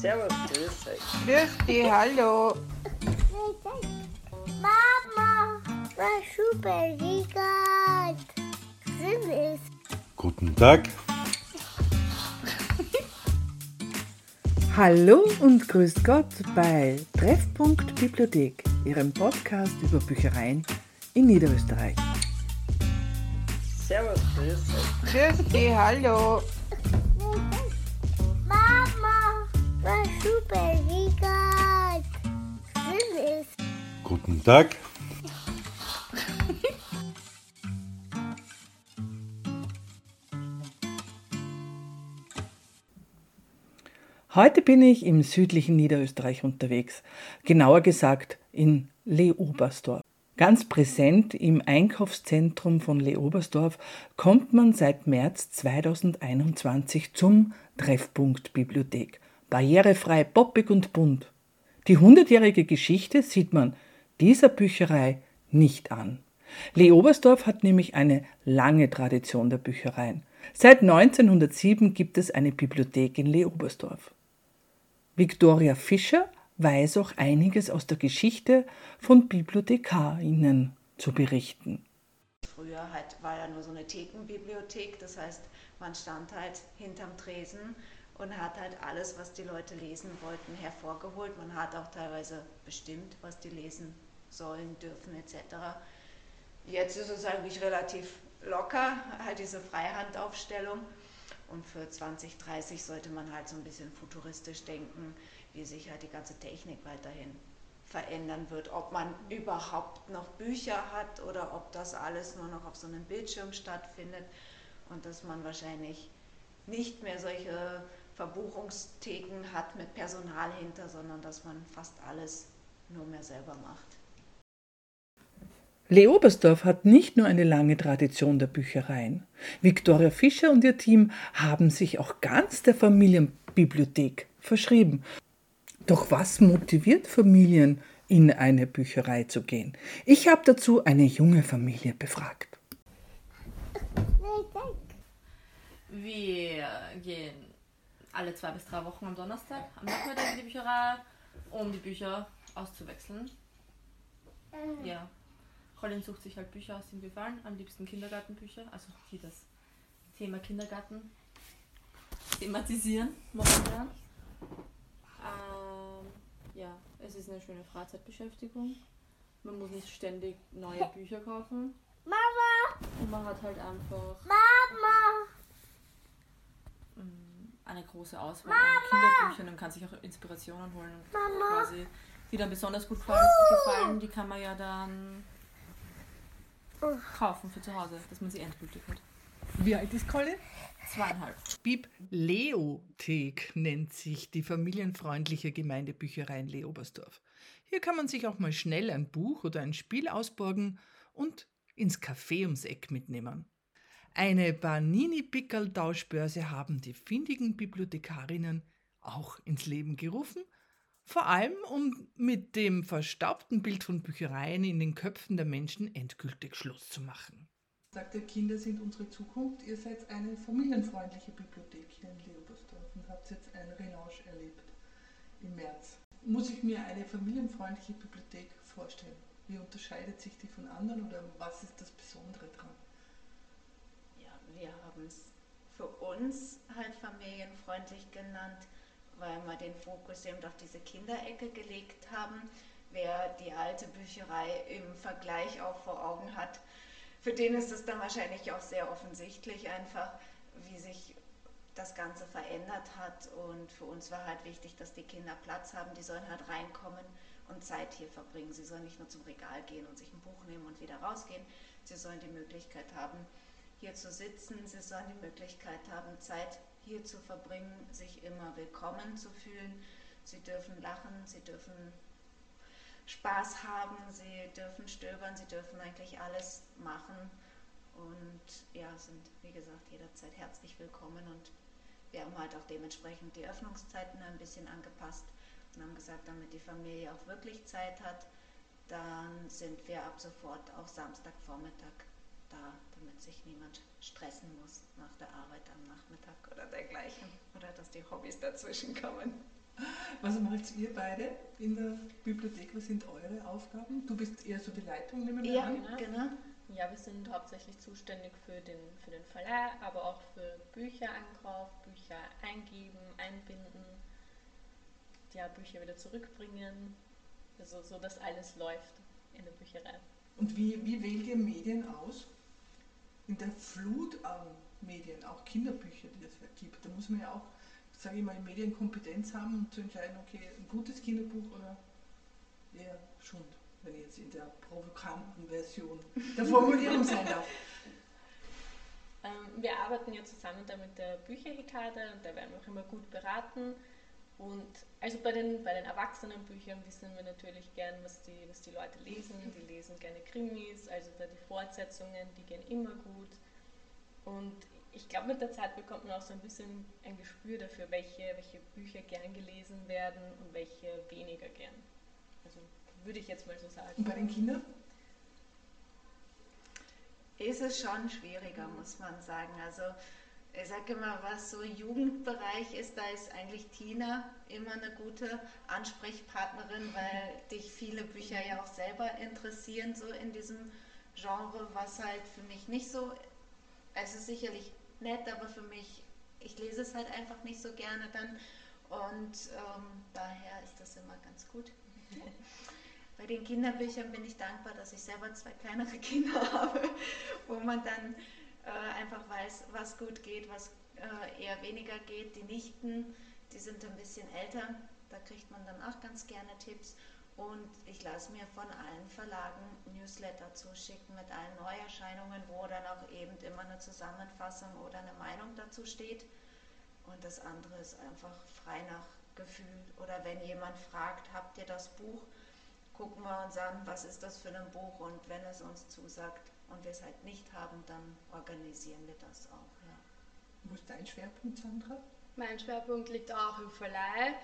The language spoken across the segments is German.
Servus, grüß euch. Grüß dich, hallo. Mama, was super liegt. Süß. Guten Tag. Hallo und grüß Gott bei Treffpunkt Bibliothek, Ihrem Podcast über Büchereien in Niederösterreich. Servus, grüß euch. Grüß dich, hallo. Super. Süß. Guten Tag. Heute bin ich im südlichen Niederösterreich unterwegs, genauer gesagt in Leobersdorf. Ganz präsent im Einkaufszentrum von Leobersdorf kommt man seit März 2021 zum Treffpunkt Bibliothek. Barrierefrei, poppig und bunt. Die hundertjährige Geschichte sieht man dieser Bücherei nicht an. Leobersdorf hat nämlich eine lange Tradition der Büchereien. Seit 1907 gibt es eine Bibliothek in Leobersdorf. Victoria Fischer weiß auch einiges aus der Geschichte von BibliothekarInnen zu berichten. Früher halt war ja nur so eine Thekenbibliothek, das heißt, man stand halt hinterm Tresen und hat halt alles, was die Leute lesen wollten, hervorgeholt. Man hat auch teilweise bestimmt, was die lesen sollen, dürfen etc. Jetzt ist es eigentlich relativ locker, halt diese Freihandaufstellung. Und für 2030 sollte man halt so ein bisschen futuristisch denken, wie sich halt die ganze Technik weiterhin verändern wird. Ob man überhaupt noch Bücher hat oder ob das alles nur noch auf so einem Bildschirm stattfindet und dass man wahrscheinlich nicht mehr solche Verbuchungstheken hat mit Personal hinter, sondern dass man fast alles nur mehr selber macht. Leobersdorf hat nicht nur eine lange Tradition der Büchereien. Viktoria Fischer und ihr Team haben sich auch ganz der Familienbibliothek verschrieben. Doch was motiviert Familien, in eine Bücherei zu gehen? Ich habe dazu eine junge Familie befragt. Wir gehen alle zwei bis drei Wochen am Donnerstag am Nachmittag in die Bücherei, um die Bücher auszuwechseln. Ja. Colin sucht sich halt Bücher aus, die ihm gefallen. Am liebsten Kindergartenbücher, also die das Thema Kindergarten thematisieren momentan. Ähm, ja, es ist eine schöne Freizeitbeschäftigung. Man muss nicht ständig neue Bücher kaufen. Mama, Und man hat halt einfach Mama. mm, eine große Auswahl an Kinderbüchern und kann sich auch Inspirationen holen und Mama. quasi, die dann besonders gut gefallen, gefallen, die kann man ja dann kaufen für zu Hause, dass man sie endgültig hat. Wie alt ist Colin? Zweieinhalb. Bibliothek nennt sich die familienfreundliche Gemeindebücherei in Leobersdorf. Hier kann man sich auch mal schnell ein Buch oder ein Spiel ausborgen und ins Café ums Eck mitnehmen. Eine Banini-Pickel-Tauschbörse haben die findigen Bibliothekarinnen auch ins Leben gerufen, vor allem um mit dem verstaubten Bild von Büchereien in den Köpfen der Menschen endgültig Schluss zu machen. sagt, ihr Kinder sind unsere Zukunft. Ihr seid eine familienfreundliche Bibliothek hier in Leobersdorf und habt jetzt ein Relaunch erlebt im März. Muss ich mir eine familienfreundliche Bibliothek vorstellen? Wie unterscheidet sich die von anderen oder was ist das Besondere dran? Wir haben es für uns halt familienfreundlich genannt, weil wir den Fokus eben auf diese Kinderecke gelegt haben. Wer die alte Bücherei im Vergleich auch vor Augen hat, für den ist es dann wahrscheinlich auch sehr offensichtlich einfach, wie sich das Ganze verändert hat. Und für uns war halt wichtig, dass die Kinder Platz haben, die sollen halt reinkommen und Zeit hier verbringen. Sie sollen nicht nur zum Regal gehen und sich ein Buch nehmen und wieder rausgehen. Sie sollen die Möglichkeit haben, hier zu sitzen. Sie sollen die Möglichkeit haben, Zeit hier zu verbringen, sich immer willkommen zu fühlen. Sie dürfen lachen, sie dürfen Spaß haben, sie dürfen stöbern, sie dürfen eigentlich alles machen und ja, sind wie gesagt jederzeit herzlich willkommen und wir haben halt auch dementsprechend die Öffnungszeiten ein bisschen angepasst und haben gesagt, damit die Familie auch wirklich Zeit hat, dann sind wir ab sofort auch Samstagvormittag da, damit sich niemand stressen muss nach der Arbeit am Nachmittag oder dergleichen oder dass die Hobbys dazwischen kommen. Was macht ihr beide in der Bibliothek? Was sind eure Aufgaben? Du bist eher so die Leitung, nehmen wir Ja, an. genau. Ja, wir sind hauptsächlich zuständig für den, für den Verleih, aber auch für Bücherankauf, Bücher eingeben, einbinden, ja, Bücher wieder zurückbringen. Also so, dass alles läuft in der Bücherei. Und wie, wie wählt ihr Medien aus? In der Flut an Medien, auch Kinderbücher, die es gibt. Da muss man ja auch, sage ich mal, Medienkompetenz haben, um zu entscheiden, okay, ein gutes Kinderbuch oder eher Schund, wenn ich jetzt in der provokanten Version der Formulierung sein darf. Ähm, wir arbeiten ja zusammen da mit der Bücherhekade und da werden wir auch immer gut beraten. Und also bei den, bei den Erwachsenenbüchern wissen wir natürlich gern, was die, was die Leute lesen. Die lesen gerne Krimis, also da die Fortsetzungen, die gehen immer gut. Und ich glaube, mit der Zeit bekommt man auch so ein bisschen ein Gespür dafür, welche, welche Bücher gern gelesen werden und welche weniger gern. Also würde ich jetzt mal so sagen. Und bei den Kindern? ist es schon schwieriger, muss man sagen. Also ich sage immer, was so Jugendbereich ist, da ist eigentlich Tina immer eine gute Ansprechpartnerin, weil dich viele Bücher ja auch selber interessieren, so in diesem Genre, was halt für mich nicht so, es ist sicherlich nett, aber für mich, ich lese es halt einfach nicht so gerne dann und ähm, daher ist das immer ganz gut. Bei den Kinderbüchern bin ich dankbar, dass ich selber zwei kleinere Kinder habe, wo man dann äh, einfach weiß, was gut geht, was äh, eher weniger geht. Die Nichten, die sind ein bisschen älter, da kriegt man dann auch ganz gerne Tipps. Und ich lasse mir von allen Verlagen Newsletter zuschicken mit allen Neuerscheinungen, wo dann auch eben immer eine Zusammenfassung oder eine Meinung dazu steht. Und das andere ist einfach frei nach Gefühl. Oder wenn jemand fragt, habt ihr das Buch? gucken wir uns an, was ist das für ein Buch und wenn es uns zusagt und wir es halt nicht haben, dann organisieren wir das auch. Ja. Wo ist dein Schwerpunkt, Sandra? Mein Schwerpunkt liegt auch im Verleih,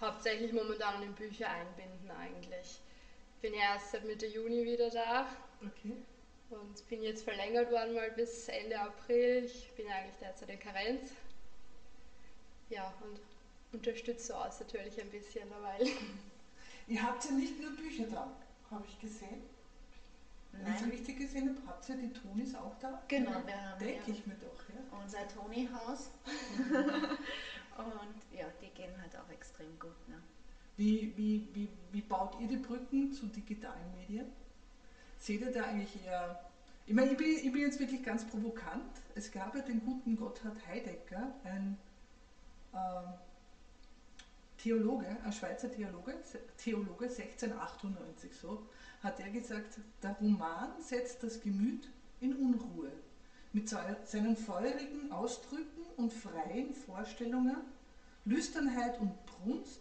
hauptsächlich momentan in Bücher einbinden eigentlich. Bin ja erst seit Mitte Juni wieder da Okay. und bin jetzt verlängert worden mal bis Ende April. Ich bin eigentlich derzeit in Karenz. Ja, und unterstütze so aus natürlich ein bisschen dabei. Ihr habt ja nicht nur Bücher da, habe ich gesehen. Wenn ich Nein, richtig gesehen habe, habt ihr die Tonis auch da? genau, wir haben Denke ja ich mir doch, ja. unser Toni-Haus und ja, die gehen halt auch extrem gut. Ne? Wie, wie, wie, wie baut ihr die Brücken zu digitalen Medien? Seht ihr da eigentlich eher. Ich meine, ich bin, ich bin jetzt wirklich ganz provokant. Es gab ja den guten Gotthard Heidegger, ein ähm, Theologe, ein Schweizer Theologe, Theologe 1698 so, hat er gesagt, der Roman setzt das Gemüt in Unruhe. Mit se- seinen feurigen Ausdrücken und freien Vorstellungen, Lüsternheit und Brunst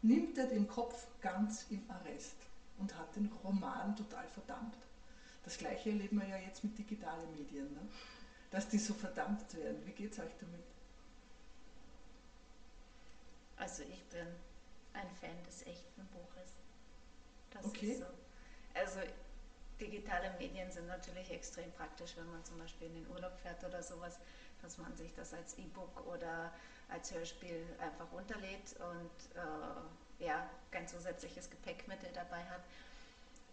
nimmt er den Kopf ganz im Arrest und hat den Roman total verdammt. Das gleiche erleben wir ja jetzt mit digitalen Medien, ne? dass die so verdammt werden. Wie geht es euch damit? Also ich bin ein Fan des echten Buches. Das Okay. ist so. Also digitale Medien sind natürlich extrem praktisch, wenn man zum Beispiel in den Urlaub fährt oder sowas, dass man sich das als E-Book oder als Hörspiel einfach runterlädt und äh, ja, kein zusätzliches Gepäckmittel dabei hat.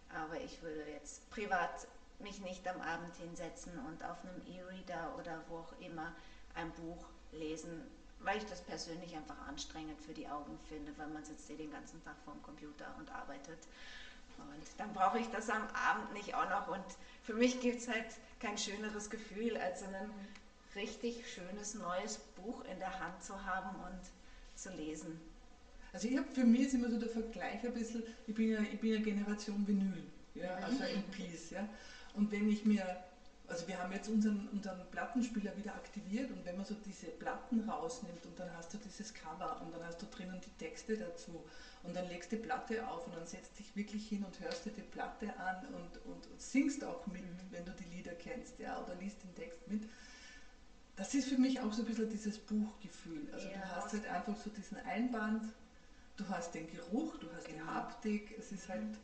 Aber ich würde jetzt privat mich nicht am Abend hinsetzen und auf einem E-Reader oder wo auch immer ein Buch lesen, weil ich das persönlich einfach anstrengend für die Augen finde, weil man sitzt eh den ganzen Tag vorm Computer und arbeitet. Und dann brauche ich das am Abend nicht auch noch. Und für mich gibt es halt kein schöneres Gefühl, als ein richtig schönes neues Buch in der Hand zu haben und zu lesen. Also ich hab, für mich ist immer so der Vergleich ein bisschen, ich bin ja, ich bin ja Generation Vinyl, ja, also LPs, ja. Und wenn ich mir, also wir haben jetzt unseren, unseren Plattenspieler wieder aktiviert und wenn man so diese Platten rausnimmt und dann hast du dieses Cover und dann hast du drinnen die Texte dazu und dann legst du die Platte auf und dann setzt dich wirklich hin und hörst dir die Platte an und, und, und singst auch mit, wenn du die Lieder kennst, ja, oder liest den Text mit. Das ist für mich auch so ein bisschen dieses Buchgefühl. Also du Ja. hast halt einfach so diesen Einband, du hast den Geruch, du hast die Genau. Haptik, es ist halt, ich,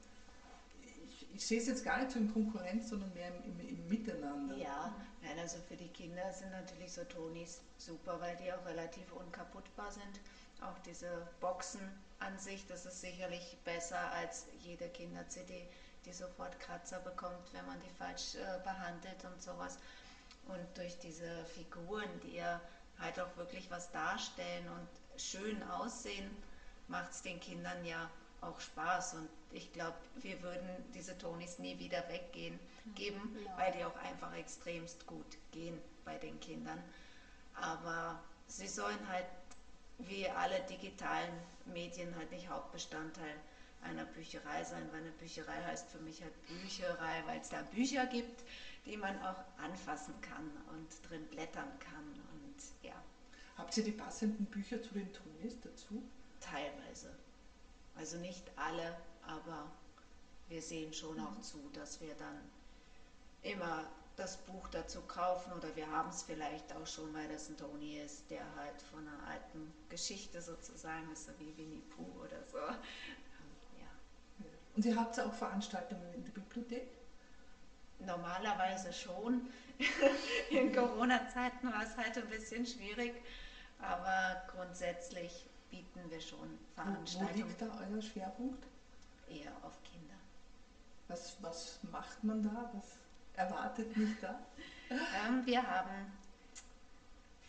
ich sehe es jetzt gar nicht so in Konkurrenz, sondern mehr im, im, im Miteinander. Ja, nein, also für die Kinder sind natürlich so Tonis super, weil die auch relativ unkaputtbar sind. auch diese Boxen an sich, das ist sicherlich besser als jede Kinder-CD, die sofort Kratzer bekommt, wenn man die falsch äh, behandelt und sowas. Und durch diese Figuren, die ja halt auch wirklich was darstellen und schön aussehen, macht es den Kindern ja auch Spaß. Und ich glaube, wir würden diese Tonys nie wieder weggehen geben, ja. weil die auch einfach extremst gut gehen bei den Kindern. Aber sie sollen halt wie alle digitalen Medien halt nicht Hauptbestandteil einer Bücherei sein, weil eine Bücherei heißt für mich halt Bücherei, weil es da Bücher gibt, die man auch anfassen kann und drin blättern kann und ja. Habt ihr die passenden Bücher zu den Tonis dazu? Teilweise. Also nicht alle, aber wir sehen schon mhm. auch zu, dass wir dann immer das Buch dazu kaufen oder wir haben es vielleicht auch schon, weil das ein Toni ist, der halt von einer alten Geschichte sozusagen ist, so wie Winnie Pooh oder so. Ja. Und ihr habt auch Veranstaltungen in der Bibliothek? Normalerweise schon. In Corona-Zeiten war es halt ein bisschen schwierig, aber grundsätzlich bieten wir schon Veranstaltungen. Wo, wo liegt da euer Schwerpunkt? Eher auf Kinder. Was, was macht man da? Was erwartet mich da? Ähm, wir haben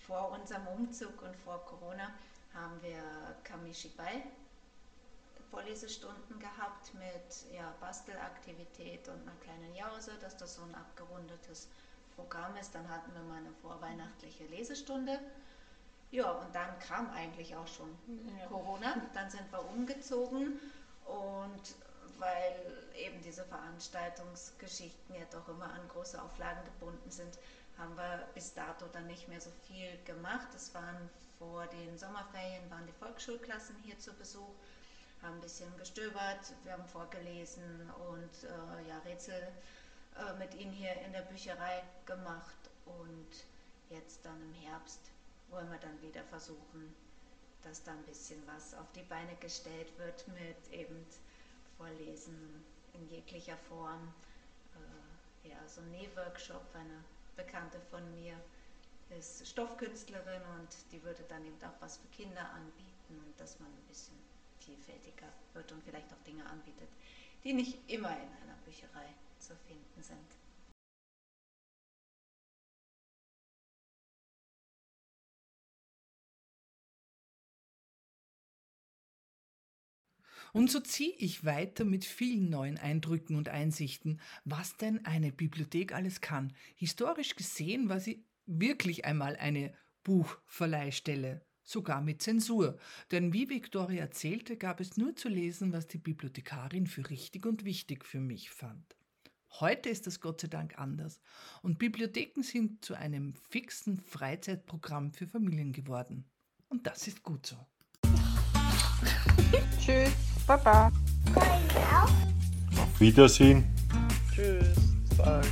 vor unserem Umzug und vor Corona haben wir Kamishibai Vorlesestunden gehabt mit ja, Bastelaktivität und einer kleinen Jause, dass das so ein abgerundetes Programm ist. Dann hatten wir mal eine vorweihnachtliche Lesestunde ja, und dann kam eigentlich auch schon ja. Corona. Dann sind wir umgezogen und weil eben diese Veranstaltungsgeschichten ja doch immer an große Auflagen gebunden sind, haben wir bis dato dann nicht mehr so viel gemacht. Es waren vor den Sommerferien waren die Volksschulklassen hier zu Besuch, haben ein bisschen gestöbert, wir haben vorgelesen und äh, ja, Rätsel äh, mit ihnen hier in der Bücherei gemacht und jetzt dann im Herbst wollen wir dann wieder versuchen, dass da ein bisschen was auf die Beine gestellt wird mit eben Vorlesen in jeglicher Form. Äh, ja, so ein Nähworkshop, eine Bekannte von mir ist Stoffkünstlerin und die würde dann eben auch was für Kinder anbieten und dass man ein bisschen vielfältiger wird und vielleicht auch Dinge anbietet, die nicht immer in einer Bücherei zu finden sind. Und so ziehe ich weiter mit vielen neuen Eindrücken und Einsichten, was denn eine Bibliothek alles kann. Historisch gesehen war sie wirklich einmal eine Buchverleihstelle, sogar mit Zensur. Denn wie Victoria erzählte, gab es nur zu lesen, was die Bibliothekarin für richtig und wichtig für mich fand. Heute ist das Gott sei Dank anders und Bibliotheken sind zu einem fixen Freizeitprogramm für Familien geworden. Und das ist gut so. Tschüss. Baba. Auf Wiedersehen. Tschüss. Bye.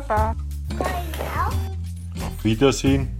Baba. Auf Wiedersehen.